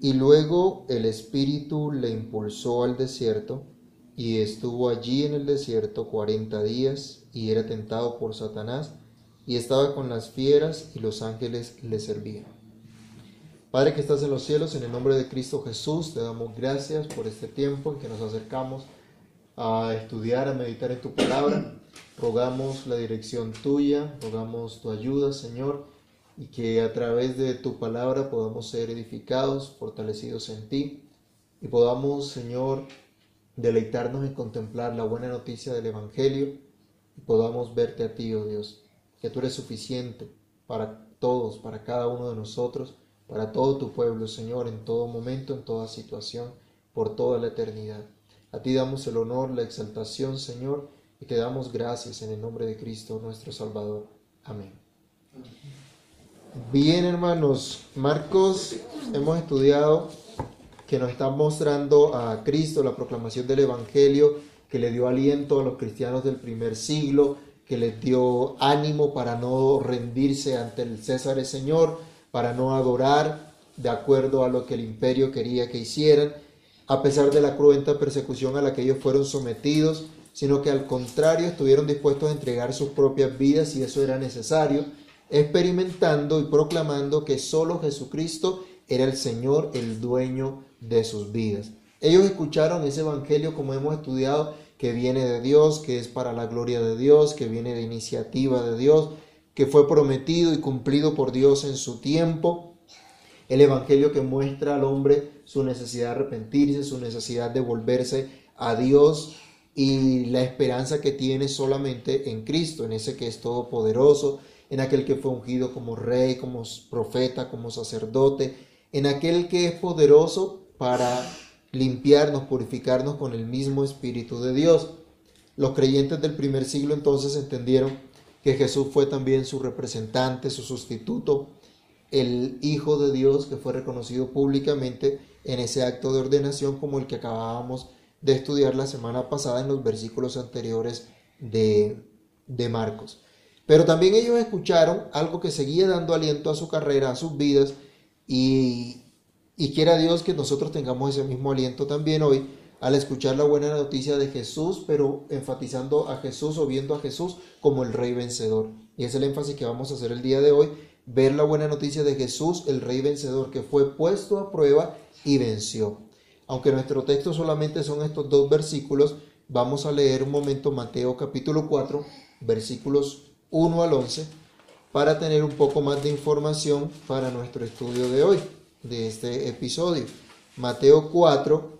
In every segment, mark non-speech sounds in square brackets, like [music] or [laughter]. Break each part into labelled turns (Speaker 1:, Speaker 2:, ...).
Speaker 1: Y luego el Espíritu le impulsó al desierto y estuvo allí en el desierto cuarenta días y era tentado por Satanás y estaba con las fieras y los ángeles le servían. Padre que estás en los cielos, en el nombre de Cristo Jesús, te damos gracias por este tiempo en que nos acercamos a estudiar, a meditar en tu palabra. Rogamos la dirección tuya, rogamos tu ayuda, Señor, y que a través de tu palabra podamos ser edificados, fortalecidos en ti, y podamos, Señor, deleitarnos en contemplar la buena noticia del Evangelio, y podamos verte a ti, oh Dios, que tú eres suficiente para todos, para cada uno de nosotros, para todo tu pueblo, Señor, en todo momento, en toda situación, por toda la eternidad. A ti damos el honor, la exaltación, Señor, y te damos gracias en el nombre de Cristo, nuestro Salvador. Amén. Bien, hermanos, Marcos, hemos estudiado que nos está mostrando a Cristo la proclamación del Evangelio, que le dio aliento a los cristianos del primer siglo, que les dio ánimo para no rendirse ante el César el Señor, para no adorar de acuerdo a lo que el imperio quería que hicieran, a pesar de la cruenta persecución a la que ellos fueron sometidos, sino que al contrario estuvieron dispuestos a entregar sus propias vidas si eso era necesario, experimentando y proclamando que solo Jesucristo era el Señor, el dueño de sus vidas. Ellos escucharon ese evangelio como hemos estudiado, que viene de Dios, que es para la gloria de Dios, que viene de iniciativa de Dios, que fue prometido y cumplido por Dios en su tiempo. El Evangelio que muestra al hombre su necesidad de arrepentirse, su necesidad de volverse a Dios y la esperanza que tiene solamente en Cristo, en ese que es todopoderoso, en aquel que fue ungido como rey, como profeta, como sacerdote, en aquel que es poderoso para limpiarnos, purificarnos con el mismo Espíritu de Dios. Los creyentes del primer siglo entonces entendieron que Jesús fue también su representante, su sustituto, el Hijo de Dios que fue reconocido públicamente en ese acto de ordenación como el que acabábamos de estudiar la semana pasada en los versículos anteriores de, de Marcos. Pero también ellos escucharon algo que seguía dando aliento a su carrera, a sus vidas, y, y quiera Dios que nosotros tengamos ese mismo aliento también hoy al escuchar la buena noticia de Jesús, pero enfatizando a Jesús o viendo a Jesús como el rey vencedor. Y es el énfasis que vamos a hacer el día de hoy, ver la buena noticia de Jesús, el rey vencedor, que fue puesto a prueba y venció. Aunque nuestro texto solamente son estos dos versículos, vamos a leer un momento Mateo capítulo 4, versículos 1 al 11, para tener un poco más de información para nuestro estudio de hoy, de este episodio. Mateo 4,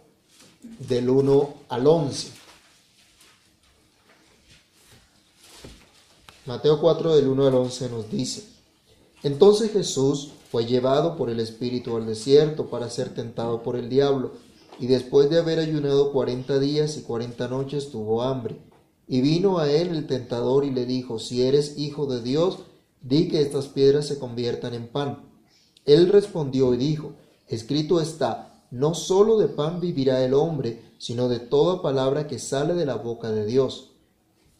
Speaker 1: del 1 al 11. Mateo 4 del 1 al 11 nos dice, Entonces Jesús fue llevado por el Espíritu al desierto para ser tentado por el diablo, y después de haber ayunado cuarenta días y cuarenta noches tuvo hambre. Y vino a él el tentador y le dijo, Si eres hijo de Dios, di que estas piedras se conviertan en pan. Él respondió y dijo, Escrito está, no sólo de pan vivirá el hombre, sino de toda palabra que sale de la boca de Dios.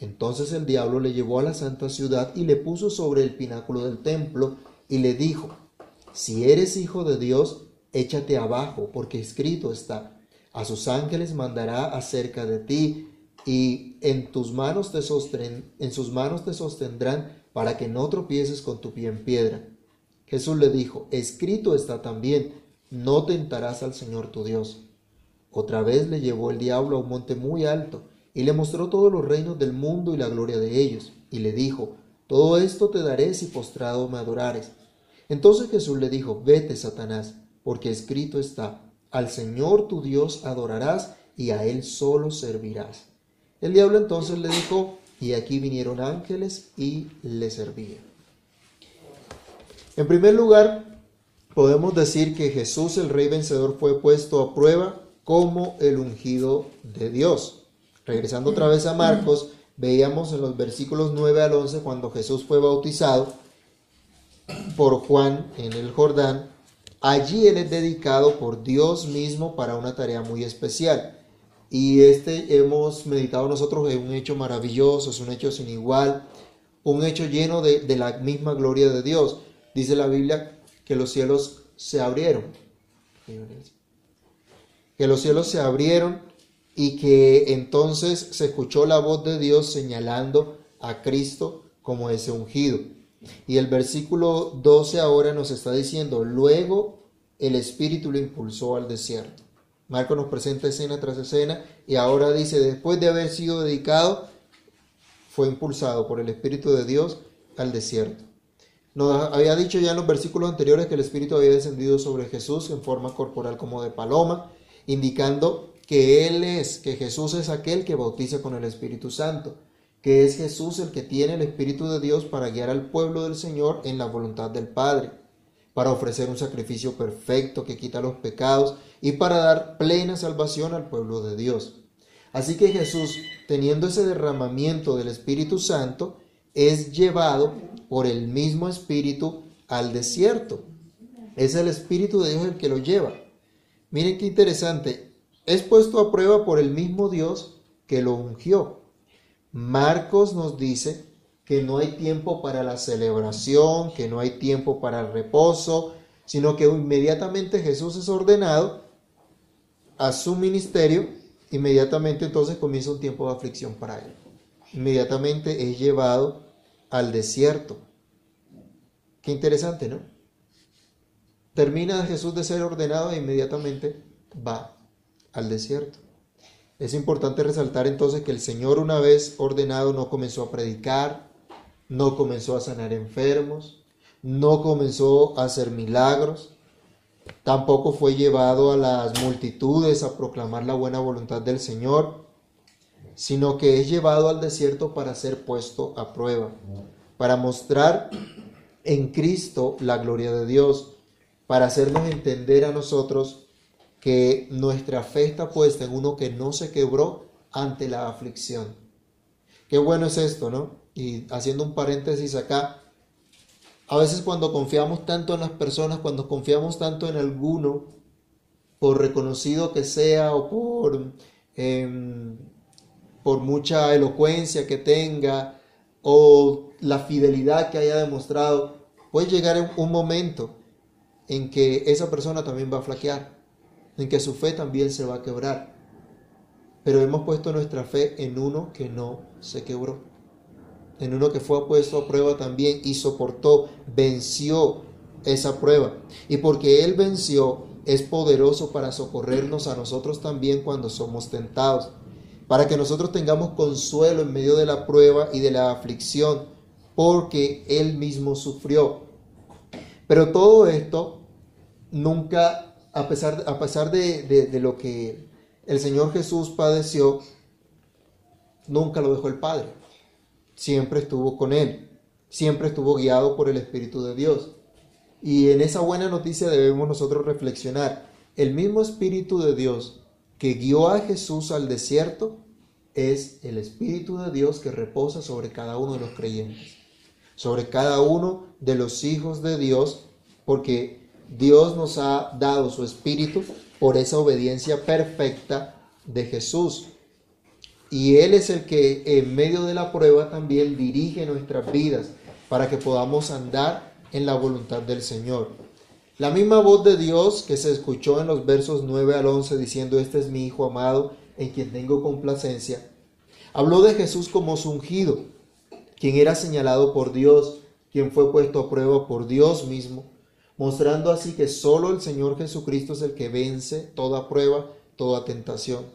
Speaker 1: Entonces el diablo le llevó a la santa ciudad y le puso sobre el pináculo del templo y le dijo, si eres hijo de Dios, échate abajo, porque escrito está, a sus ángeles mandará acerca de ti y en tus manos te en sus manos te sostendrán para que no tropieces con tu pie en piedra. Jesús le dijo, escrito está también, no tentarás al Señor tu Dios. Otra vez le llevó el diablo a un monte muy alto y le mostró todos los reinos del mundo y la gloria de ellos, y le dijo, todo esto te daré si postrado me adorares. Entonces Jesús le dijo, vete, Satanás, porque escrito está, al Señor tu Dios adorarás y a Él solo servirás. El diablo entonces le dijo, y aquí vinieron ángeles y le servían. En primer lugar, podemos decir que Jesús el Rey Vencedor fue puesto a prueba como el ungido de Dios. Regresando otra vez a Marcos, veíamos en los versículos 9 al 11 cuando Jesús fue bautizado por Juan en el Jordán. Allí él es dedicado por Dios mismo para una tarea muy especial. Y este hemos meditado nosotros en un hecho maravilloso, es un hecho sin igual, un hecho lleno de, de la misma gloria de Dios. Dice la Biblia que los cielos se abrieron. Que los cielos se abrieron y que entonces se escuchó la voz de Dios señalando a Cristo como ese ungido. Y el versículo 12 ahora nos está diciendo, luego el Espíritu lo impulsó al desierto. Marco nos presenta escena tras escena y ahora dice, después de haber sido dedicado, fue impulsado por el Espíritu de Dios al desierto. Nos había dicho ya en los versículos anteriores que el Espíritu había descendido sobre Jesús en forma corporal como de paloma, indicando que Él es, que Jesús es aquel que bautiza con el Espíritu Santo que es Jesús el que tiene el Espíritu de Dios para guiar al pueblo del Señor en la voluntad del Padre, para ofrecer un sacrificio perfecto que quita los pecados y para dar plena salvación al pueblo de Dios. Así que Jesús, teniendo ese derramamiento del Espíritu Santo, es llevado por el mismo Espíritu al desierto. Es el Espíritu de Dios el que lo lleva. Miren qué interesante. Es puesto a prueba por el mismo Dios que lo ungió. Marcos nos dice que no hay tiempo para la celebración, que no hay tiempo para el reposo, sino que inmediatamente Jesús es ordenado a su ministerio, inmediatamente entonces comienza un tiempo de aflicción para él. Inmediatamente es llevado al desierto. Qué interesante, ¿no? Termina Jesús de ser ordenado e inmediatamente va al desierto. Es importante resaltar entonces que el Señor una vez ordenado no comenzó a predicar, no comenzó a sanar enfermos, no comenzó a hacer milagros, tampoco fue llevado a las multitudes a proclamar la buena voluntad del Señor, sino que es llevado al desierto para ser puesto a prueba, para mostrar en Cristo la gloria de Dios, para hacernos entender a nosotros que nuestra fe está puesta en uno que no se quebró ante la aflicción. Qué bueno es esto, ¿no? Y haciendo un paréntesis acá, a veces cuando confiamos tanto en las personas, cuando confiamos tanto en alguno, por reconocido que sea o por, em, por mucha elocuencia que tenga o la fidelidad que haya demostrado, puede llegar un momento en que esa persona también va a flaquear en que su fe también se va a quebrar. Pero hemos puesto nuestra fe en uno que no se quebró, en uno que fue puesto a prueba también y soportó, venció esa prueba. Y porque Él venció, es poderoso para socorrernos a nosotros también cuando somos tentados, para que nosotros tengamos consuelo en medio de la prueba y de la aflicción, porque Él mismo sufrió. Pero todo esto nunca a pesar, a pesar de, lo que el Señor Jesús padeció, nunca lo dejó el Padre. Siempre estuvo con Él. Siempre estuvo guiado por el Espíritu de Dios. Y en esa buena noticia debemos nosotros reflexionar. El mismo Espíritu de Dios que guió a Jesús al desierto es el Espíritu de Dios que reposa sobre cada uno de los creyentes, sobre cada uno de los hijos de Dios, porque Dios nos ha dado su espíritu por esa obediencia perfecta de Jesús. Y Él es el que en medio de la prueba también dirige nuestras vidas para que podamos andar en la voluntad del Señor. La misma voz de Dios que se escuchó en los versos 9 al 11 diciendo, este es mi Hijo amado en quien tengo complacencia, habló de Jesús como su ungido, quien era señalado por Dios, quien fue puesto a prueba por Dios mismo mostrando así que solo el Señor Jesucristo es el que vence toda prueba, toda tentación.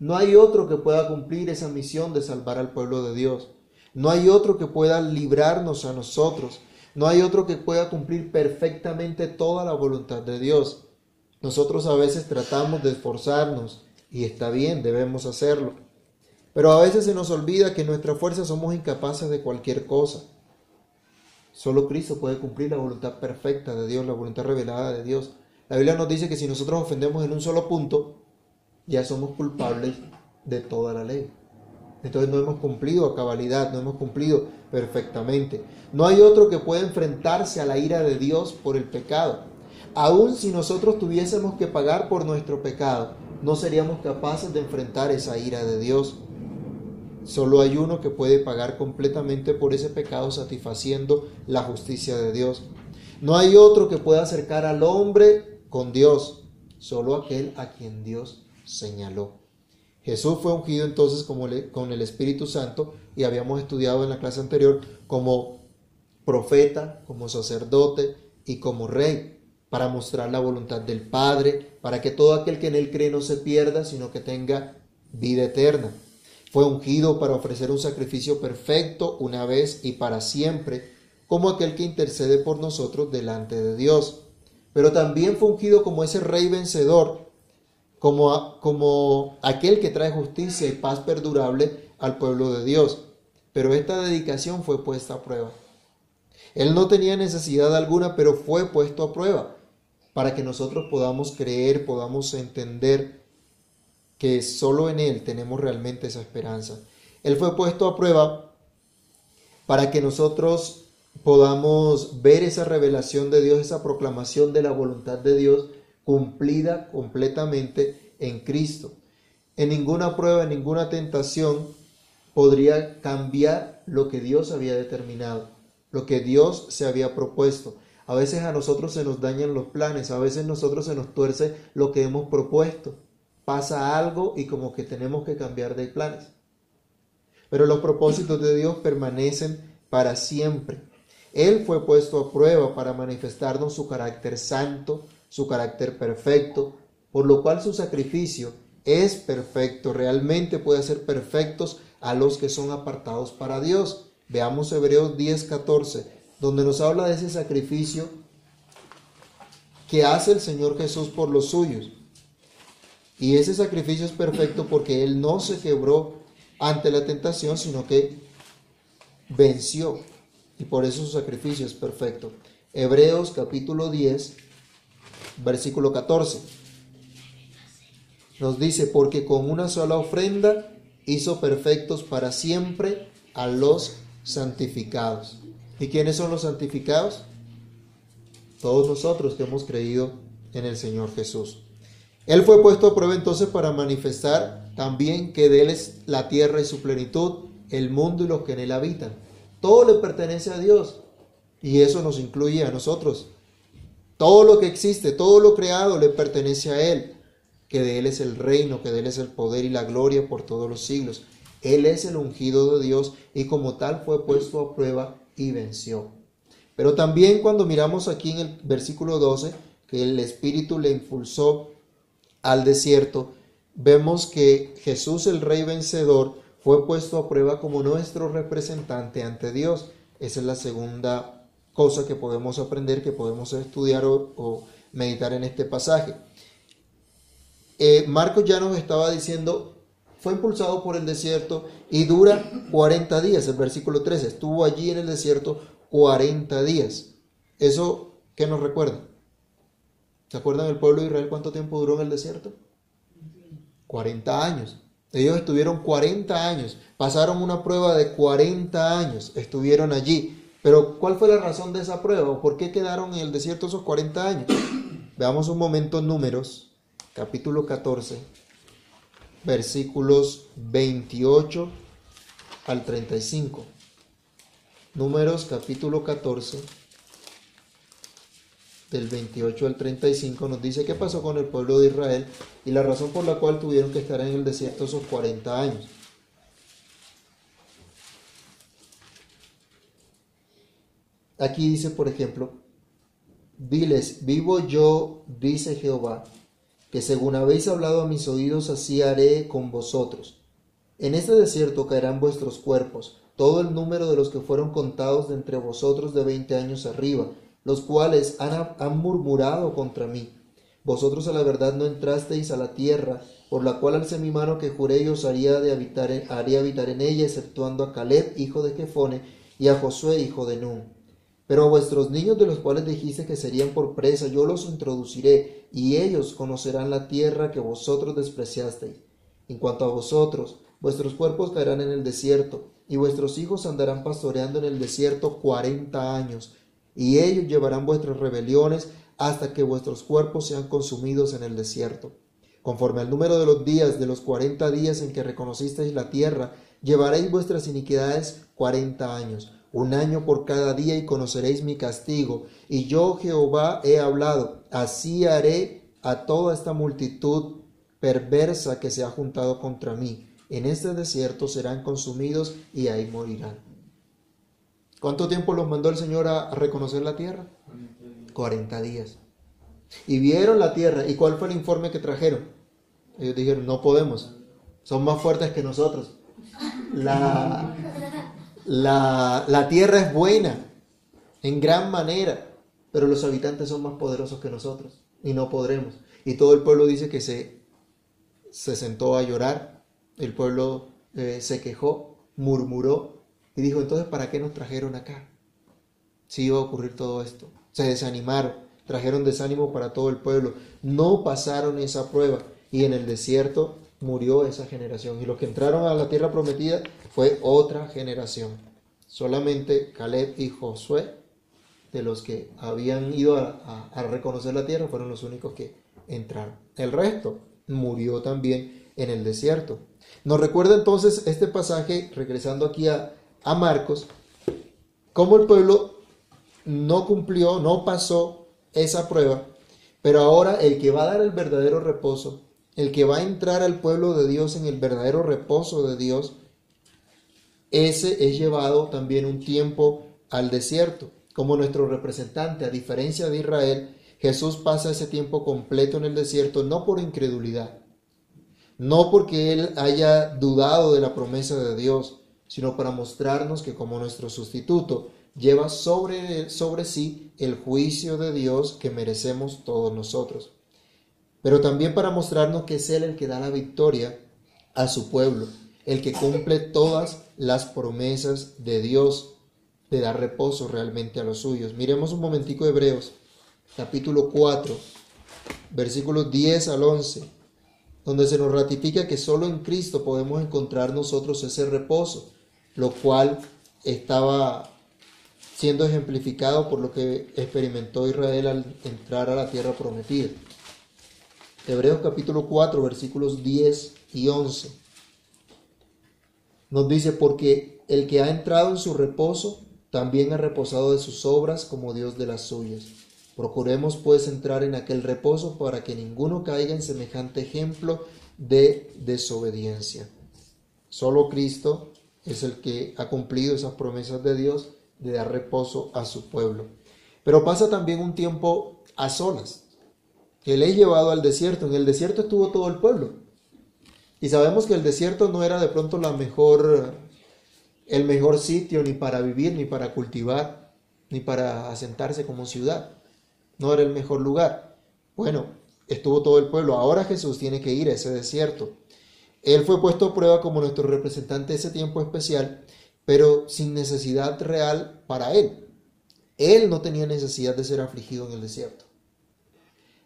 Speaker 1: No hay otro que pueda cumplir esa misión de salvar al pueblo de Dios. No hay otro que pueda librarnos a nosotros. No hay otro que pueda cumplir perfectamente toda la voluntad de Dios. Nosotros a veces tratamos de esforzarnos y está bien, debemos hacerlo. Pero a veces se nos olvida que en nuestra fuerza somos incapaces de cualquier cosa. Solo Cristo puede cumplir la voluntad perfecta de Dios, la voluntad revelada de Dios. La Biblia nos dice que si nosotros ofendemos en un solo punto, ya somos culpables de toda la ley. Entonces no hemos cumplido a cabalidad, no hemos cumplido perfectamente. No hay otro que pueda enfrentarse a la ira de Dios por el pecado. Aun si nosotros tuviésemos que pagar por nuestro pecado, no seríamos capaces de enfrentar esa ira de Dios. Solo hay uno que puede pagar completamente por ese pecado satisfaciendo la justicia de Dios. No hay otro que pueda acercar al hombre con Dios. solo aquel a quien Dios señaló. Jesús fue ungido entonces como con el Espíritu Santo y habíamos estudiado en la clase anterior como profeta, como sacerdote y como rey para mostrar la voluntad del Padre, para que todo aquel que en él cree no se pierda, sino que tenga vida eterna. Fue ungido para ofrecer un sacrificio perfecto una vez y para siempre, como aquel que intercede por nosotros delante de Dios. Pero también fue ungido como ese rey vencedor como, como aquel que trae justicia y paz perdurable al pueblo de Dios. Pero esta dedicación fue puesta a prueba. Él no tenía necesidad alguna, pero fue puesto a prueba para que nosotros podamos creer, podamos entender que solo en Él tenemos realmente esa esperanza. Él fue puesto a prueba para que nosotros podamos ver esa revelación de Dios, esa proclamación de la voluntad de Dios cumplida completamente en Cristo. En ninguna prueba, en ninguna tentación podría cambiar lo que Dios había determinado, lo que Dios se había propuesto. A veces a nosotros se nos dañan los planes, a veces nosotros se nos tuerce lo que hemos propuesto. Pasa algo y como que tenemos que cambiar de planes. Pero los propósitos de Dios permanecen para siempre. Él fue puesto a prueba para manifestarnos su carácter santo, su carácter perfecto, por lo cual su sacrificio es perfecto, realmente puede hacer perfectos a los que son apartados para Dios. Veamos Hebreos 10:14, donde nos habla de ese sacrificio que hace el Señor Jesús por los suyos. Y ese sacrificio es perfecto porque Él no se quebró ante la tentación, sino que venció. Y por eso su sacrificio es perfecto. Hebreos capítulo 10, versículo 14. Nos dice, porque con una sola ofrenda hizo perfectos para siempre a los santificados. ¿Y quiénes son los santificados? Todos nosotros que hemos creído en el Señor Jesús. Él fue puesto a prueba entonces para manifestar también que de Él es la tierra y su plenitud, el mundo y los que en Él habitan. Todo le pertenece a Dios y eso nos incluye a nosotros. Todo lo que existe, todo lo creado le pertenece a Él, que de Él es el reino, que de Él es el poder y la gloria por todos los siglos. Él es el ungido de Dios y como tal fue puesto a prueba y venció. Pero también cuando miramos aquí en el versículo 12, que el Espíritu le impulsó al desierto, vemos que Jesús el Rey vencedor fue puesto a prueba como nuestro representante ante Dios. Esa es la segunda cosa que podemos aprender, que podemos estudiar o, meditar en este pasaje. Eh, Marcos ya nos estaba diciendo, fue impulsado por el desierto y dura 40 días, el versículo 13, estuvo allí en el desierto 40 días. ¿Eso qué nos recuerda? ¿Se acuerdan el pueblo de Israel cuánto tiempo duró en el desierto? 40 años. Ellos estuvieron 40 años, pasaron una prueba de 40 años, estuvieron allí. Pero ¿cuál fue la razón de esa prueba? ¿Por qué quedaron en el desierto esos 40 años? [coughs] Veamos un momento números, capítulo 14, versículos 28 al 35. Números capítulo 14, del 28 al 35, nos dice qué pasó con el pueblo de Israel y la razón por la cual tuvieron que estar en el desierto esos 40 años. Aquí dice, por ejemplo, diles, vivo yo, dice Jehová, que según habéis hablado a mis oídos, así haré con vosotros. En este desierto caerán vuestros cuerpos, todo el número de los que fueron contados de entre vosotros de veinte años arriba, los cuales han, murmurado contra mí. Vosotros a la verdad no entrasteis a la tierra, por la cual alcé mi mano que juré y os haría, de habitar en, haría habitar en ella, exceptuando a Caleb, hijo de Jefone, y a Josué, hijo de Nun pero a vuestros niños de los cuales dijiste que serían por presa, yo los introduciré, y ellos conocerán la tierra que vosotros despreciasteis. En cuanto a vosotros, vuestros cuerpos caerán en el desierto, y vuestros hijos andarán pastoreando en el desierto cuarenta años, y ellos llevarán vuestras rebeliones hasta que vuestros cuerpos sean consumidos en el desierto. Conforme al número de los días de los cuarenta días en que reconocisteis la tierra, llevaréis vuestras iniquidades cuarenta años un año por cada día y conoceréis mi castigo. Y yo Jehová he hablado, así haré a toda esta multitud perversa que se ha juntado contra mí. En este desierto serán consumidos y ahí morirán. ¿Cuánto tiempo los mandó el Señor a reconocer la tierra? 40 días. Y vieron la tierra. ¿Y cuál fue el informe que trajeron? Ellos dijeron, no podemos. Son más fuertes que nosotros. La, la, la tierra es buena en gran manera, pero los habitantes son más poderosos que nosotros y no podremos. Y todo el pueblo dice que se, se sentó a llorar, el pueblo eh, se quejó, murmuró y dijo, entonces, ¿para qué nos trajeron acá? Si iba a ocurrir todo esto. Se desanimaron, trajeron desánimo para todo el pueblo, no pasaron esa prueba y en el desierto murió esa generación. Y los que entraron a la tierra prometida fue otra generación. Solamente Caleb y Josué de los que habían ido a, reconocer la tierra fueron los únicos que entraron. El resto murió también en el desierto. Nos recuerda entonces este pasaje, regresando aquí a, a Marcos, cómo el pueblo no cumplió, no pasó esa prueba, pero ahora el que va a dar el verdadero reposo, el que va a entrar al pueblo de Dios en el verdadero reposo de Dios, ese es llevado también un tiempo al desierto como nuestro representante, a diferencia de Israel, Jesús pasa ese tiempo completo en el desierto no por incredulidad, no porque Él haya dudado de la promesa de Dios, sino para mostrarnos que como nuestro sustituto lleva sobre, sobre sí el juicio de Dios que merecemos todos nosotros. Pero también para mostrarnos que es Él el que da la victoria a su pueblo, el que cumple todas las promesas de Dios de dar reposo realmente a los suyos. Miremos un momentico Hebreos, capítulo 4, versículos 10 al 11, donde se nos ratifica que solo en Cristo podemos encontrar nosotros ese reposo, lo cual estaba siendo ejemplificado por lo que experimentó Israel al entrar a la tierra prometida. Hebreos capítulo 4, versículos 10 y 11. Nos dice, porque el que ha entrado en su reposo, también ha reposado de sus obras como Dios de las suyas. Procuremos pues entrar en aquel reposo para que ninguno caiga en semejante ejemplo de desobediencia. Solo Cristo es el que ha cumplido esas promesas de Dios de dar reposo a su pueblo. Pero pasa también un tiempo a solas. Él es llevado al desierto. En el desierto estuvo todo el pueblo. Y sabemos que el desierto no era de pronto el mejor sitio ni para vivir, ni para cultivar, ni para asentarse como ciudad. No era el mejor lugar. Bueno, estuvo todo el pueblo. Ahora Jesús tiene que ir a ese desierto. Él fue puesto a prueba como nuestro representante ese tiempo especial, pero sin necesidad real para él. Él no tenía necesidad de ser afligido en el desierto.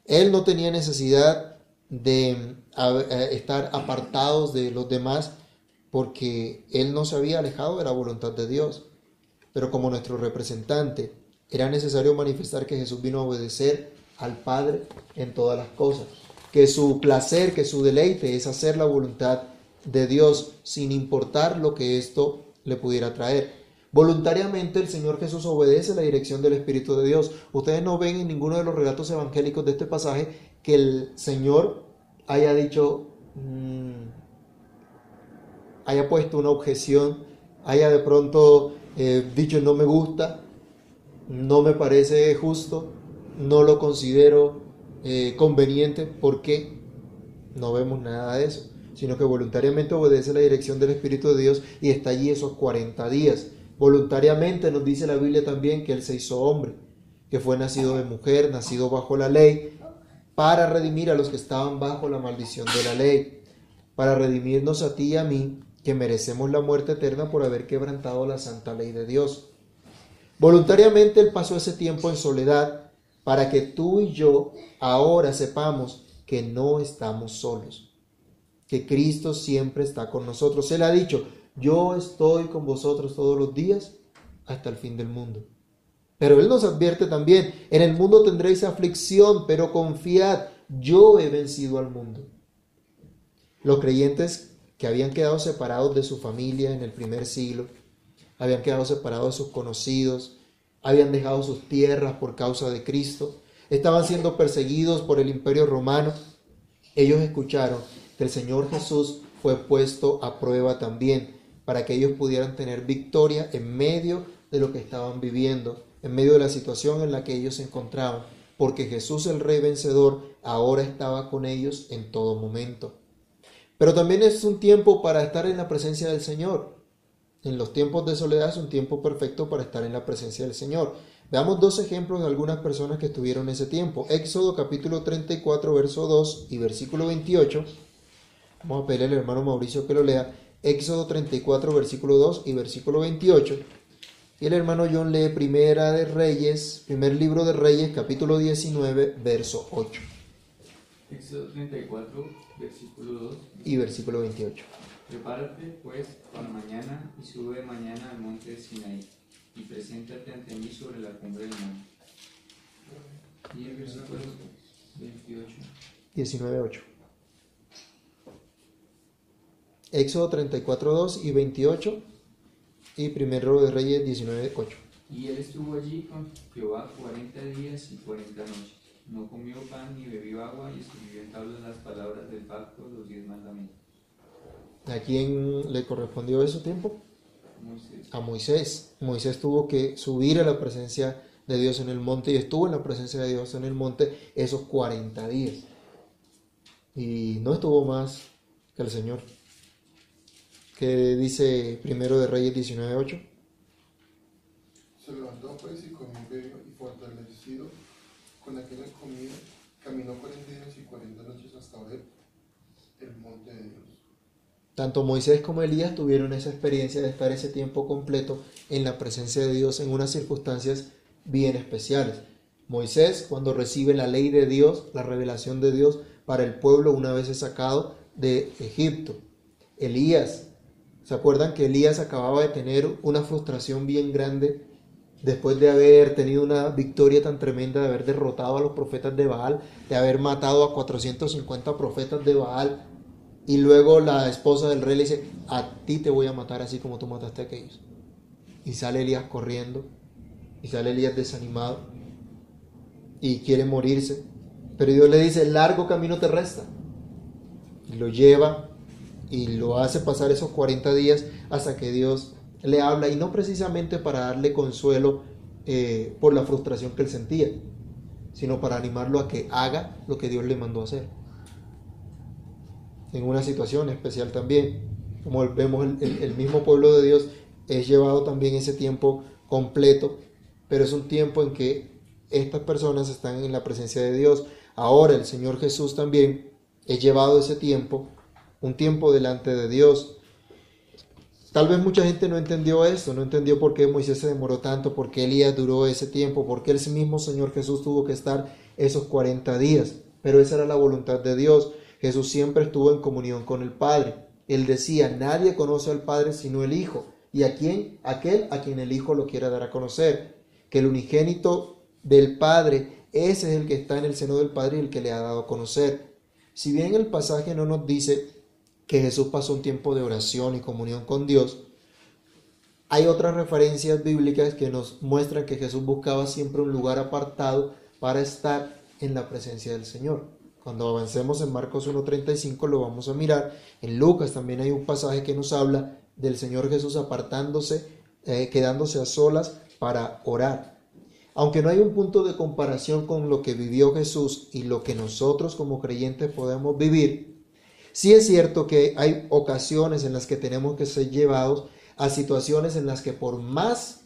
Speaker 1: Él no tenía necesidad de eh, estar apartados de los demás porque él no se había alejado de la voluntad de Dios. Pero como nuestro representante, era necesario manifestar que Jesús vino a obedecer al Padre en todas las cosas, que su placer, que su deleite es hacer la voluntad de Dios sin importar lo que esto le pudiera traer. Voluntariamente el Señor Jesús obedece la dirección del Espíritu de Dios. Ustedes no ven en ninguno de los relatos evangélicos de este pasaje que el Señor haya dicho, mm, haya puesto una objeción, haya de pronto eh, dicho no me gusta, no me parece justo, no lo considero eh, conveniente, ¿por qué? No vemos nada de eso, sino que voluntariamente obedece la dirección del Espíritu de Dios y está allí esos 40 días. Voluntariamente nos dice la Biblia también que Él se hizo hombre, que fue nacido de mujer, nacido bajo la ley, para redimir a los que estaban bajo la maldición de la ley, para redimirnos a ti y a mí, que merecemos la muerte eterna por haber quebrantado la santa ley de Dios. Voluntariamente Él pasó ese tiempo en soledad para que tú y yo ahora sepamos que no estamos solos, que Cristo siempre está con nosotros. Él ha dicho, yo estoy con vosotros todos los días hasta el fin del mundo. Pero Él nos advierte también, en el mundo tendréis aflicción, pero confiad, yo he vencido al mundo. Los creyentes que habían quedado separados de su familia en el primer siglo, habían quedado separados de sus conocidos, habían dejado sus tierras por causa de Cristo, estaban siendo perseguidos por el imperio romano, ellos escucharon que el Señor Jesús fue puesto a prueba también para que ellos pudieran tener victoria en medio de lo que estaban viviendo, en medio de la situación en la que ellos se encontraban, porque Jesús el Rey vencedor ahora estaba con ellos en todo momento. Pero también es un tiempo para estar en la presencia del Señor. En los tiempos de soledad es un tiempo perfecto para estar en la presencia del Señor. Veamos dos ejemplos de algunas personas que estuvieron ese tiempo. Éxodo capítulo 34, verso 2 y versículo 28. Vamos a pedirle al hermano Mauricio que lo lea. Éxodo 34, versículo 2 y versículo 28. Y el hermano John lee Primera de Reyes, primer libro de Reyes, capítulo 19, verso 8.
Speaker 2: Éxodo 34, versículo 2.
Speaker 1: Y versículo 28.
Speaker 2: Prepárate, pues, para mañana y sube mañana al monte de Sinaí y preséntate ante mí sobre la cumbre del monte. Y el versículo 28.
Speaker 1: 19, 8. Éxodo 34, 2 y 28. Y primero de Reyes 19, 8.
Speaker 2: Y él estuvo allí con Jehová cuarenta días y cuarenta noches. No comió pan ni bebió agua y escribió en tablas las palabras del pacto, los diez mandamientos.
Speaker 1: ¿A quién le correspondió ese tiempo?
Speaker 2: Moisés.
Speaker 1: A Moisés. Moisés tuvo que subir a la presencia de Dios en el monte y estuvo en la presencia de Dios en el monte esos 40 días. Y no estuvo más que el Señor. Que dice primero de Reyes 19.8.
Speaker 3: Se levantó pues y comió y fortalecido con aquella comida, caminó cuarenta días y cuarenta noches hasta ver el monte de Dios.
Speaker 1: Tanto Moisés como Elías tuvieron esa experiencia de estar ese tiempo completo en la presencia de Dios en unas circunstancias bien especiales. Moisés, cuando recibe la ley de Dios, la revelación de Dios para el pueblo una vez es sacado de Egipto. Elías, ¿se acuerdan que Elías acababa de tener una frustración bien grande después de haber tenido una victoria tan tremenda, de haber derrotado a los profetas de Baal, de haber matado a 450 profetas de Baal? Y luego la esposa del rey le dice, a ti te voy a matar así como tú mataste a aquellos. Y sale Elías corriendo, y sale Elías desanimado, y quiere morirse. Pero Dios le dice, largo camino te resta. Y lo lleva y lo hace pasar esos 40 días hasta que Dios le habla, y no precisamente para darle consuelo eh, por la frustración que él sentía, sino para animarlo a que haga lo que Dios le mandó hacer en una situación especial también. Como vemos, el, el, el, mismo pueblo de Dios es llevado también ese tiempo completo, pero es un tiempo en que estas personas están en la presencia de Dios. Ahora el Señor Jesús también es llevado ese tiempo, un tiempo delante de Dios. Tal vez mucha gente no entendió esto, no entendió por qué Moisés se demoró tanto, por qué Elías duró ese tiempo, por qué el mismo Señor Jesús tuvo que estar esos 40 días. Pero esa era la voluntad de Dios. Jesús siempre estuvo en comunión con el Padre. Él decía, nadie conoce al Padre sino el Hijo. ¿Y a quién? Aquel a quien el Hijo lo quiera dar a conocer. Que el unigénito del Padre, ese es el que está en el seno del Padre y el que le ha dado a conocer. Si bien el pasaje no nos dice que Jesús pasó un tiempo de oración y comunión con Dios, hay otras referencias bíblicas que nos muestran que Jesús buscaba siempre un lugar apartado para estar en la presencia del Señor. Cuando avancemos en Marcos 1.35 lo vamos a mirar. En Lucas también hay un pasaje que nos habla del Señor Jesús apartándose, eh, quedándose a solas para orar. Aunque no hay un punto de comparación con lo que vivió Jesús y lo que nosotros como creyentes podemos vivir, sí es cierto que hay ocasiones en las que tenemos que ser llevados a situaciones en las que por más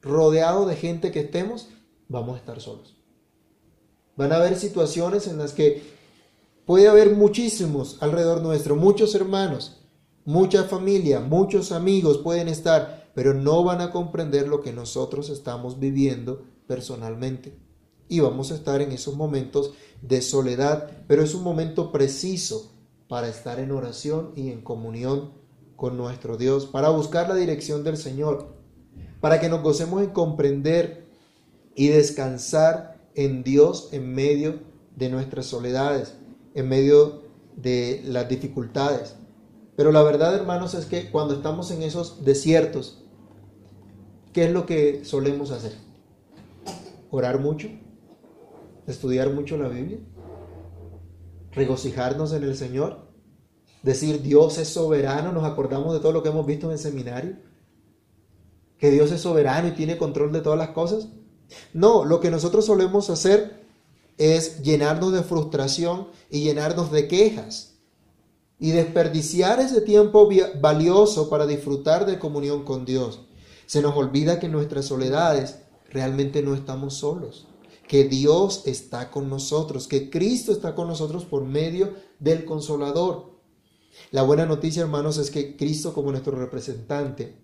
Speaker 1: rodeado de gente que estemos, vamos a estar solos. Van a haber situaciones en las que puede haber muchísimos alrededor nuestro, muchos hermanos, mucha familia, muchos amigos pueden estar, pero no van a comprender lo que nosotros estamos viviendo personalmente. Y vamos a estar en esos momentos de soledad, pero es un momento preciso para estar en oración y en comunión con nuestro Dios, para buscar la dirección del Señor, para que nos gocemos en comprender y descansar en Dios en medio de nuestras soledades, en medio de las dificultades. Pero la verdad, hermanos, es que cuando estamos en esos desiertos, ¿qué es lo que solemos hacer? Orar mucho, estudiar mucho la Biblia, regocijarnos en el Señor, decir Dios es soberano, nos acordamos de todo lo que hemos visto en el seminario, que Dios es soberano y tiene control de todas las cosas. No, lo que nosotros solemos hacer es llenarnos de frustración y llenarnos de quejas y desperdiciar ese tiempo valioso para disfrutar de comunión con Dios. Se nos olvida que en nuestras soledades realmente no estamos solos, que Dios está con nosotros, que Cristo está con nosotros por medio del consolador. La buena noticia, hermanos, es que Cristo como nuestro representante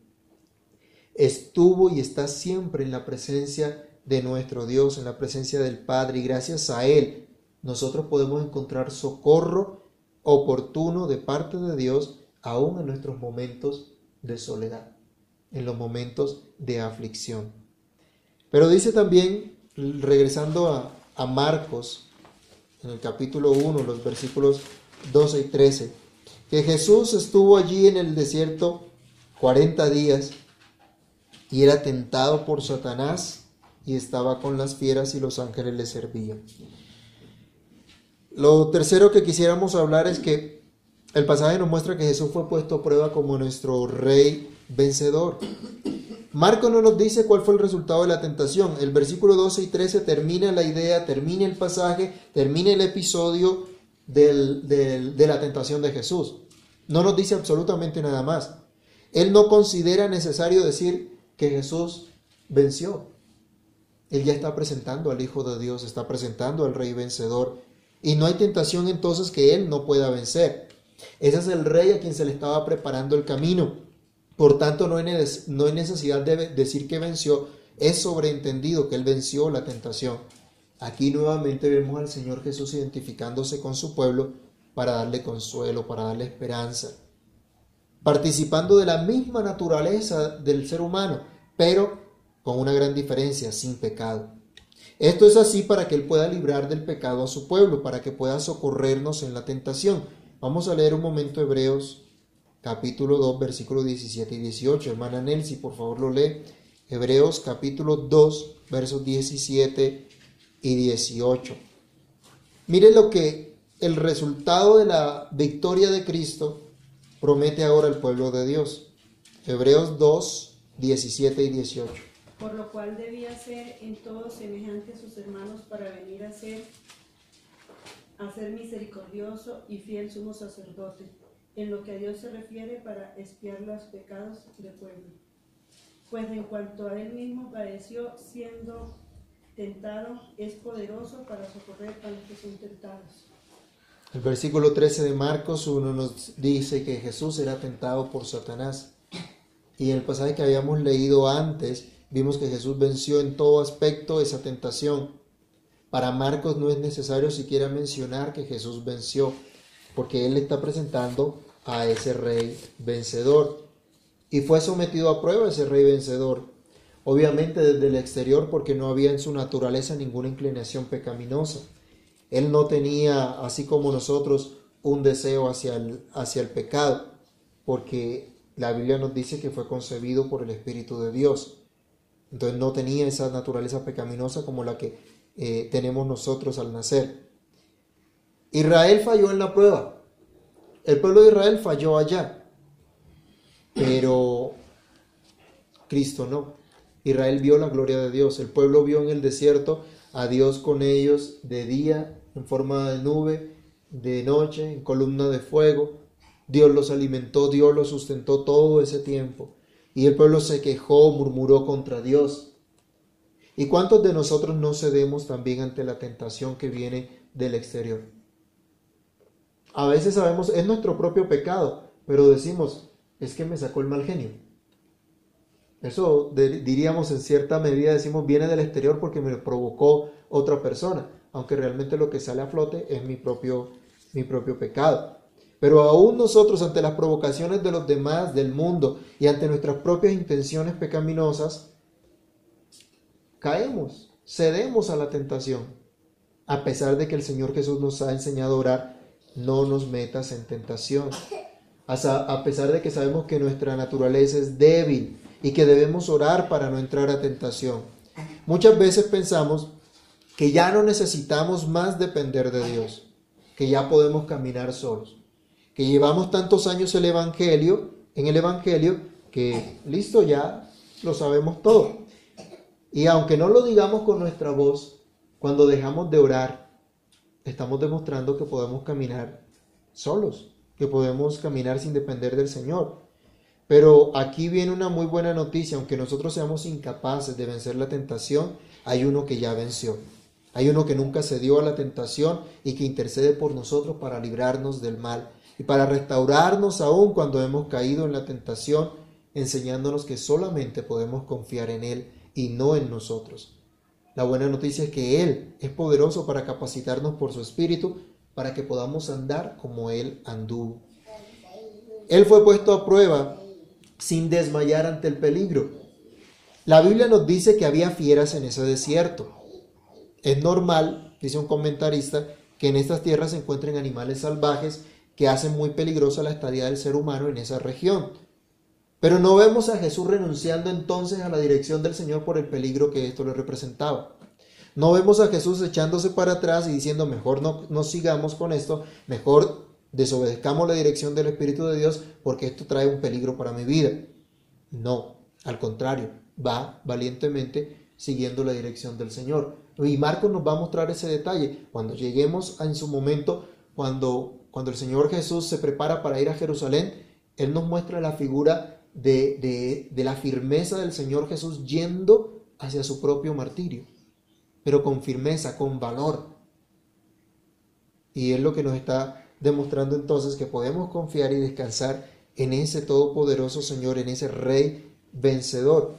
Speaker 1: estuvo y está siempre en la presencia de nuestro Dios, en la presencia del Padre, y gracias a Él nosotros podemos encontrar socorro oportuno de parte de Dios aún en nuestros momentos de soledad, en los momentos de aflicción. Pero dice también, regresando a, Marcos, en el capítulo 1, los versículos 12 y 13, que Jesús estuvo allí en el desierto 40 días y era tentado por Satanás y estaba con las fieras y los ángeles le servían. Lo tercero que quisiéramos hablar es que el pasaje nos muestra que Jesús fue puesto a prueba como nuestro rey vencedor. Marco no nos dice cuál fue el resultado de la tentación. El versículo 12 y 13 termina la idea, termina el pasaje, termina el episodio de la tentación de Jesús. No nos dice absolutamente nada más. Él no considera necesario decir que Jesús venció. Él ya está presentando al Hijo de Dios, está presentando al Rey vencedor. Y no hay tentación entonces que Él no pueda vencer. Ese es el Rey a quien se le estaba preparando el camino. Por tanto, no hay, necesidad de decir que venció. Es sobreentendido que Él venció la tentación. Aquí nuevamente vemos al Señor Jesús identificándose con su pueblo para darle consuelo, para darle esperanza. Participando de la misma naturaleza del ser humano, pero con una gran diferencia, sin pecado. Esto es así para que Él pueda librar del pecado a su pueblo, para que pueda socorrernos en la tentación. Vamos a leer un momento Hebreos capítulo 2, versículos 17 y 18. Hermana Nelsi, por favor lo lee. Hebreos capítulo 2, versos 17 y 18. Mire lo que el resultado de la victoria de Cristo promete ahora el pueblo de Dios. Hebreos 2, 17 y 18
Speaker 4: por lo cual debía ser en todo semejante a sus hermanos para venir a ser, a ser misericordioso y fiel sumo sacerdote, en lo que a Dios se refiere para expiar los pecados del pueblo. Pues en cuanto a él mismo padeció siendo tentado, es poderoso para socorrer a los que son tentados.
Speaker 1: El versículo 13 de Marcos 1 nos dice que Jesús era tentado por Satanás. Y en el pasaje que habíamos leído antes, Vimos que Jesús venció en todo aspecto esa tentación. Para Marcos no es necesario siquiera mencionar que Jesús venció, porque Él está presentando a ese rey vencedor. Y fue sometido a prueba ese rey vencedor. Obviamente desde el exterior porque no había en su naturaleza ninguna inclinación pecaminosa. Él no tenía, así como nosotros, un deseo hacia el, hacia el pecado, porque la Biblia nos dice que fue concebido por el Espíritu de Dios. Entonces no tenía esa naturaleza pecaminosa como la que eh, tenemos nosotros al nacer. Israel falló en la prueba. El pueblo de Israel falló allá. Pero Cristo no. Israel vio la gloria de Dios. El pueblo vio en el desierto a Dios con ellos de día en forma de nube, de noche en columna de fuego. Dios los alimentó, Dios los sustentó todo ese tiempo. Y el pueblo se quejó, murmuró contra Dios. ¿Y cuántos de nosotros no cedemos también ante la tentación que viene del exterior? A veces sabemos, es nuestro propio pecado, pero decimos, es que me sacó el mal genio. Eso diríamos en cierta medida, decimos, viene del exterior porque me provocó otra persona, aunque realmente lo que sale a flote es mi propio, mi propio pecado. Pero aún nosotros ante las provocaciones de los demás, del mundo y ante nuestras propias intenciones pecaminosas, caemos, cedemos a la tentación. A pesar de que el Señor Jesús nos ha enseñado a orar, no nos metas en tentación. A pesar de que sabemos que nuestra naturaleza es débil y que debemos orar para no entrar a tentación. Muchas veces pensamos que ya no necesitamos más depender de Dios, que ya podemos caminar solos, que llevamos tantos años el Evangelio, en el Evangelio, que listo, ya lo sabemos todo. Y aunque no lo digamos con nuestra voz, cuando dejamos de orar, estamos demostrando que podemos caminar solos, que podemos caminar sin depender del Señor. Pero aquí viene una muy buena noticia, aunque nosotros seamos incapaces de vencer la tentación, hay uno que ya venció. Hay uno que nunca se dio a la tentación y que intercede por nosotros para librarnos del mal y para restaurarnos aún cuando hemos caído en la tentación, enseñándonos que solamente podemos confiar en Él y no en nosotros. La buena noticia es que Él es poderoso para capacitarnos por su Espíritu para que podamos andar como Él anduvo. Él fue puesto a prueba sin desmayar ante el peligro. La Biblia nos dice que había fieras en ese desierto. Es normal, dice un comentarista, que en estas tierras se encuentren animales salvajes que hacen muy peligrosa la estadía del ser humano en esa región. Pero no vemos a Jesús renunciando entonces a la dirección del Señor por el peligro que esto le representaba. No vemos a Jesús echándose para atrás y diciendo, mejor no, no sigamos con esto, mejor desobedezcamos la dirección del Espíritu de Dios porque esto trae un peligro para mi vida. No, al contrario, va valientemente siguiendo la dirección del Señor. Y Marcos nos va a mostrar ese detalle. Cuando lleguemos en su momento, cuando, cuando el Señor Jesús se prepara para ir a Jerusalén, Él nos muestra la figura de, de, de la firmeza del Señor Jesús yendo hacia su propio martirio, pero con firmeza, con valor. Y es lo que nos está demostrando entonces que podemos confiar y descansar en ese todopoderoso Señor, en ese Rey vencedor.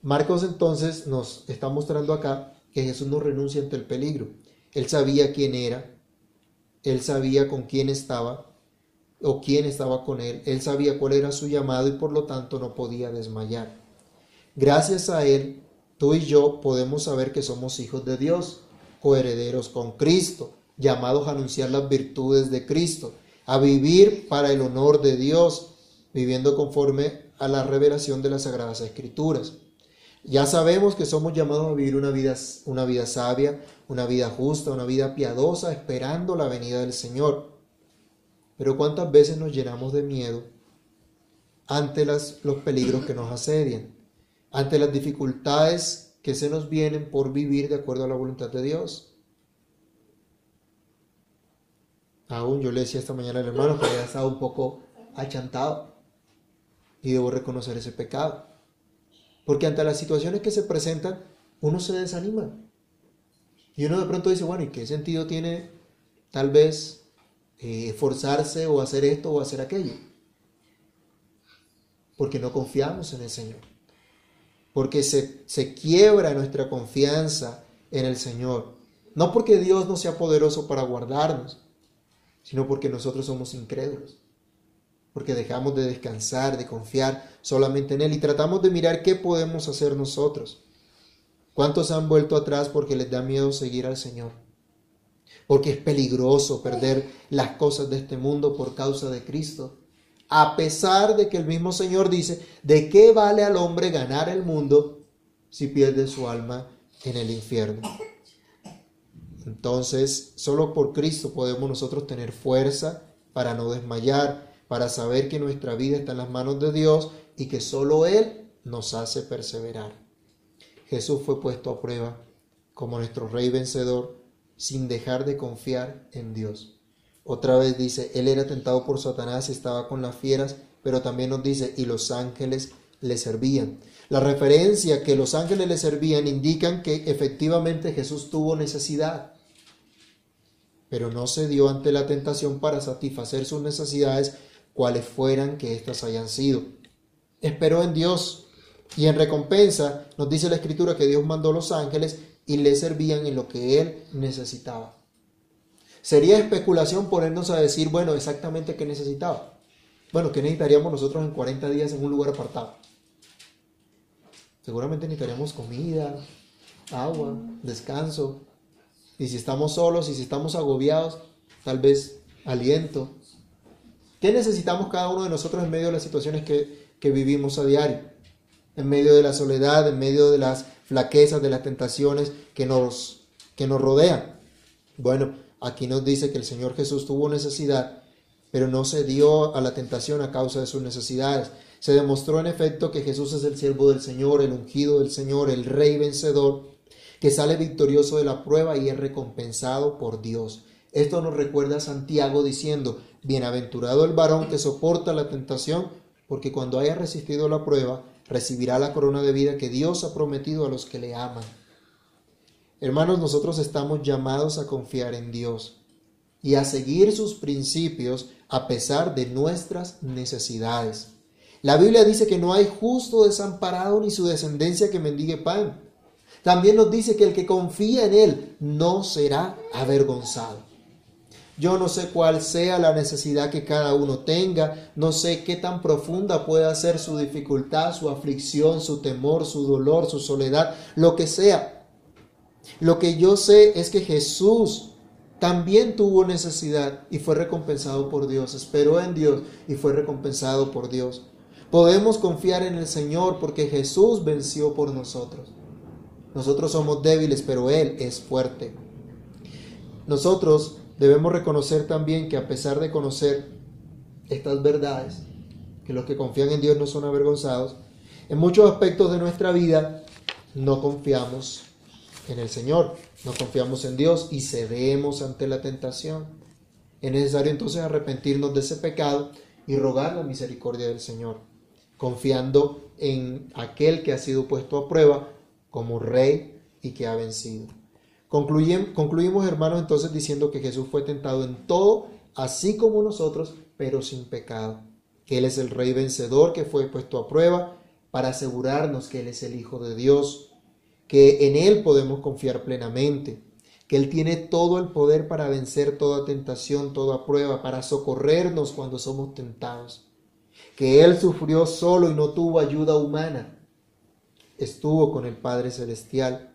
Speaker 1: Marcos entonces nos está mostrando acá que Jesús no renuncia ante el peligro. Él sabía quién era, él sabía con quién estaba o quién estaba con él, él sabía cuál era su llamado y por lo tanto no podía desmayar. Gracias a él, tú y yo podemos saber que somos hijos de Dios, coherederos con Cristo, llamados a anunciar las virtudes de Cristo, a vivir para el honor de Dios, viviendo conforme a la revelación de las Sagradas Escrituras. Ya sabemos que somos llamados a vivir una vida, una vida sabia, una vida justa, una vida piadosa, esperando la venida del Señor. Pero ¿cuántas veces nos llenamos de miedo ante las, los peligros que nos asedian, ante las dificultades que se nos vienen por vivir de acuerdo a la voluntad de Dios? Aún yo le decía esta mañana al hermano que había estado un poco achantado y debo reconocer ese pecado. Porque ante las situaciones que se presentan, uno se desanima. Y uno de pronto dice, bueno, ¿y qué sentido tiene tal vez eh, esforzarse o hacer esto o hacer aquello? Porque no confiamos en el Señor. Porque se, se quiebra nuestra confianza en el Señor. No porque Dios no sea poderoso para guardarnos, sino porque nosotros somos incrédulos, porque dejamos de descansar, de confiar solamente en Él y tratamos de mirar qué podemos hacer nosotros. ¿Cuántos han vuelto atrás porque les da miedo seguir al Señor? Porque es peligroso perder las cosas de este mundo por causa de Cristo. A pesar de que el mismo Señor dice, ¿de qué vale al hombre ganar el mundo si pierde su alma en el infierno? Entonces, solo por Cristo podemos nosotros tener fuerza para no desmayar, para saber que nuestra vida está en las manos de Dios y que solo Él nos hace perseverar. Jesús fue puesto a prueba como nuestro Rey vencedor sin dejar de confiar en Dios. Otra vez dice, Él era tentado por Satanás estaba con las fieras, pero también nos dice, y los ángeles le servían. La referencia que los ángeles le servían indican que efectivamente Jesús tuvo necesidad, pero no se dio ante la tentación para satisfacer sus necesidades, cuales fueran que éstas hayan sido. Esperó en Dios y en recompensa nos dice la escritura que Dios mandó los ángeles y le servían en lo que él necesitaba. Sería especulación ponernos a decir, bueno, exactamente qué necesitaba. Bueno, ¿qué necesitaríamos nosotros en 40 días en un lugar apartado? Seguramente necesitaríamos comida, agua, descanso. Y si estamos solos y si estamos agobiados, tal vez aliento. ¿Qué necesitamos cada uno de nosotros en medio de las situaciones que, que vivimos a diario? En medio de la soledad, en medio de las flaquezas, de las tentaciones que nos, que nos rodean. Bueno, aquí nos dice que el Señor Jesús tuvo necesidad, pero no se dio a la tentación a causa de sus necesidades. Se demostró en efecto que Jesús es el siervo del Señor, el ungido del Señor, el rey vencedor, que sale victorioso de la prueba y es recompensado por Dios. Esto nos recuerda a Santiago diciendo, bienaventurado el varón que soporta la tentación, porque cuando haya resistido la prueba, recibirá la corona de vida que Dios ha prometido a los que le aman. Hermanos, nosotros estamos llamados a confiar en Dios y a seguir sus principios a pesar de nuestras necesidades. La Biblia dice que no hay justo desamparado ni su descendencia que mendigue pan. También nos dice que el que confía en Él no será avergonzado. Yo no sé cuál sea la necesidad que cada uno tenga, no sé qué tan profunda pueda ser su dificultad, su aflicción, su temor, su dolor, su soledad, lo que sea. Lo que yo sé es que Jesús también tuvo necesidad y fue recompensado por Dios, esperó en Dios y fue recompensado por Dios. Podemos confiar en el Señor porque Jesús venció por nosotros. Nosotros somos débiles, pero Él es fuerte. Nosotros debemos reconocer también que a pesar de conocer estas verdades, que los que confían en Dios no son avergonzados, en muchos aspectos de nuestra vida no confiamos en el Señor, no confiamos en Dios y cedemos ante la tentación. Es necesario entonces arrepentirnos de ese pecado y rogar la misericordia del Señor, confiando en aquel que ha sido puesto a prueba como rey y que ha vencido. Concluimos, hermanos, entonces diciendo que Jesús fue tentado en todo, así como nosotros, pero sin pecado. Que Él es el Rey vencedor que fue puesto a prueba para asegurarnos que Él es el Hijo de Dios, que en Él podemos confiar plenamente, que Él tiene todo el poder para vencer toda tentación, toda prueba, para socorrernos cuando somos tentados, que Él sufrió solo y no tuvo ayuda humana, estuvo con el Padre Celestial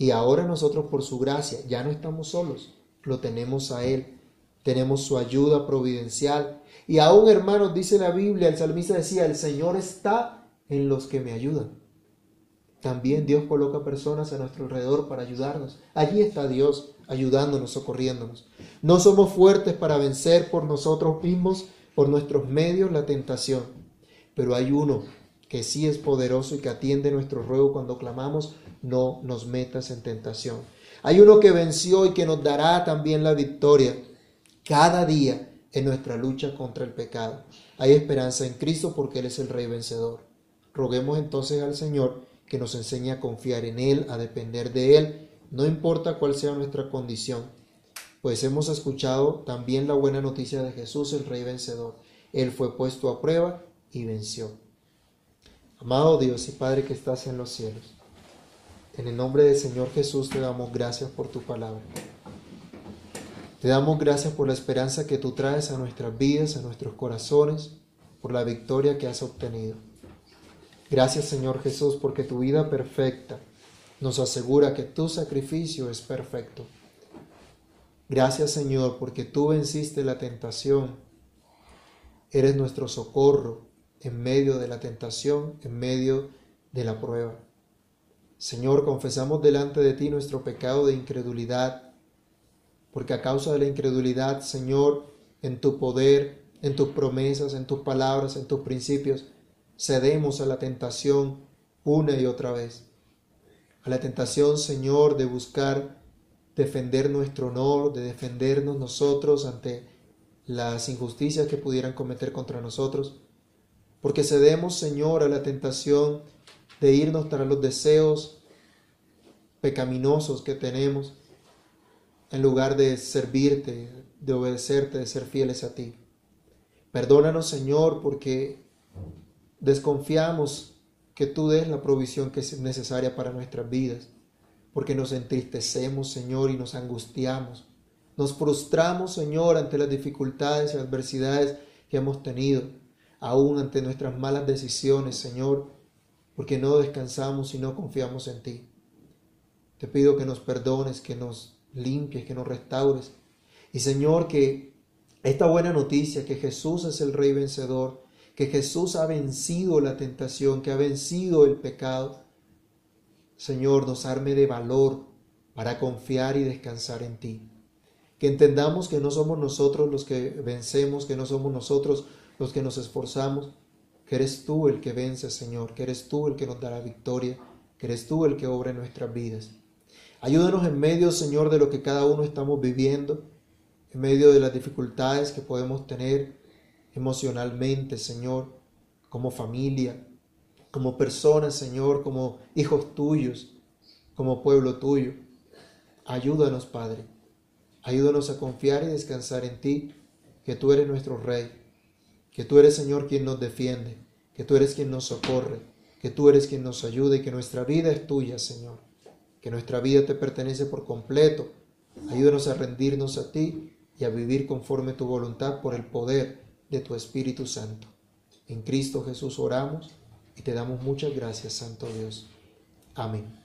Speaker 1: y ahora nosotros por su gracia ya no estamos solos, lo tenemos a Él, tenemos su ayuda providencial. Y aún hermanos, dice la Biblia, el salmista decía, el Señor está en los que me ayudan. También Dios coloca personas a nuestro alrededor para ayudarnos. Allí está Dios ayudándonos, socorriéndonos. No somos fuertes para vencer por nosotros mismos, por nuestros medios, la tentación. Pero hay uno que sí es poderoso y que atiende nuestro ruego cuando clamamos, no nos metas en tentación. Hay uno que venció y que nos dará también la victoria cada día en nuestra lucha contra el pecado. Hay esperanza en Cristo porque Él es el Rey vencedor. Roguemos entonces al Señor que nos enseñe a confiar en Él, a depender de Él, no importa cuál sea nuestra condición, pues hemos escuchado también la buena noticia de Jesús, el Rey vencedor. Él fue puesto a prueba y venció. Amado Dios y Padre que estás en los cielos. En el nombre del Señor Jesús te damos gracias por tu palabra. Te damos gracias por la esperanza que tú traes a nuestras vidas, a nuestros corazones, por la victoria que has obtenido. Gracias Señor Jesús porque tu vida perfecta nos asegura que tu sacrificio es perfecto. Gracias Señor porque tú venciste la tentación. Eres nuestro socorro en medio de la tentación, en medio de la prueba. Señor, confesamos delante de ti nuestro pecado de incredulidad, porque a causa de la incredulidad, Señor, en tu poder, en tus promesas, en tus palabras, en tus principios, cedemos a la tentación una y otra vez. A la tentación, Señor, de buscar defender nuestro honor, de defendernos nosotros ante las injusticias que pudieran cometer contra nosotros. Porque cedemos, Señor, a la tentación de irnos tras los deseos pecaminosos que tenemos, en lugar de servirte, de obedecerte, de ser fieles a ti. Perdónanos, Señor, porque desconfiamos que tú des la provisión que es necesaria para nuestras vidas, porque nos entristecemos, Señor, y nos angustiamos. Nos frustramos, Señor, ante las dificultades y adversidades que hemos tenido, aún ante nuestras malas decisiones, Señor, porque no descansamos y no confiamos en ti. Te pido que nos perdones, que nos limpies, que nos restaures. Y Señor, que esta buena noticia, que Jesús es el Rey vencedor, que Jesús ha vencido la tentación, que ha vencido el pecado. Señor, nos arme de valor para confiar y descansar en ti. Que entendamos que no somos nosotros los que vencemos, que no somos nosotros los que nos esforzamos, que eres tú el que vence, Señor, que eres tú el que nos da la victoria, que eres tú el que obra en nuestras vidas. Ayúdanos en medio, Señor, de lo que cada uno estamos viviendo, en medio de las dificultades que podemos tener emocionalmente, Señor, como familia, como personas, Señor, como hijos tuyos, como pueblo tuyo. Ayúdanos, Padre. Ayúdanos a confiar y descansar en ti, que tú eres nuestro Rey, que tú eres, Señor, quien nos defiende, que tú eres quien nos socorre, que tú eres quien nos ayuda y que nuestra vida es tuya, Señor, que nuestra vida te pertenece por completo. Ayúdanos a rendirnos a ti y a vivir conforme tu voluntad por el poder de tu Espíritu Santo. En Cristo Jesús oramos y te damos muchas gracias, Santo Dios. Amén.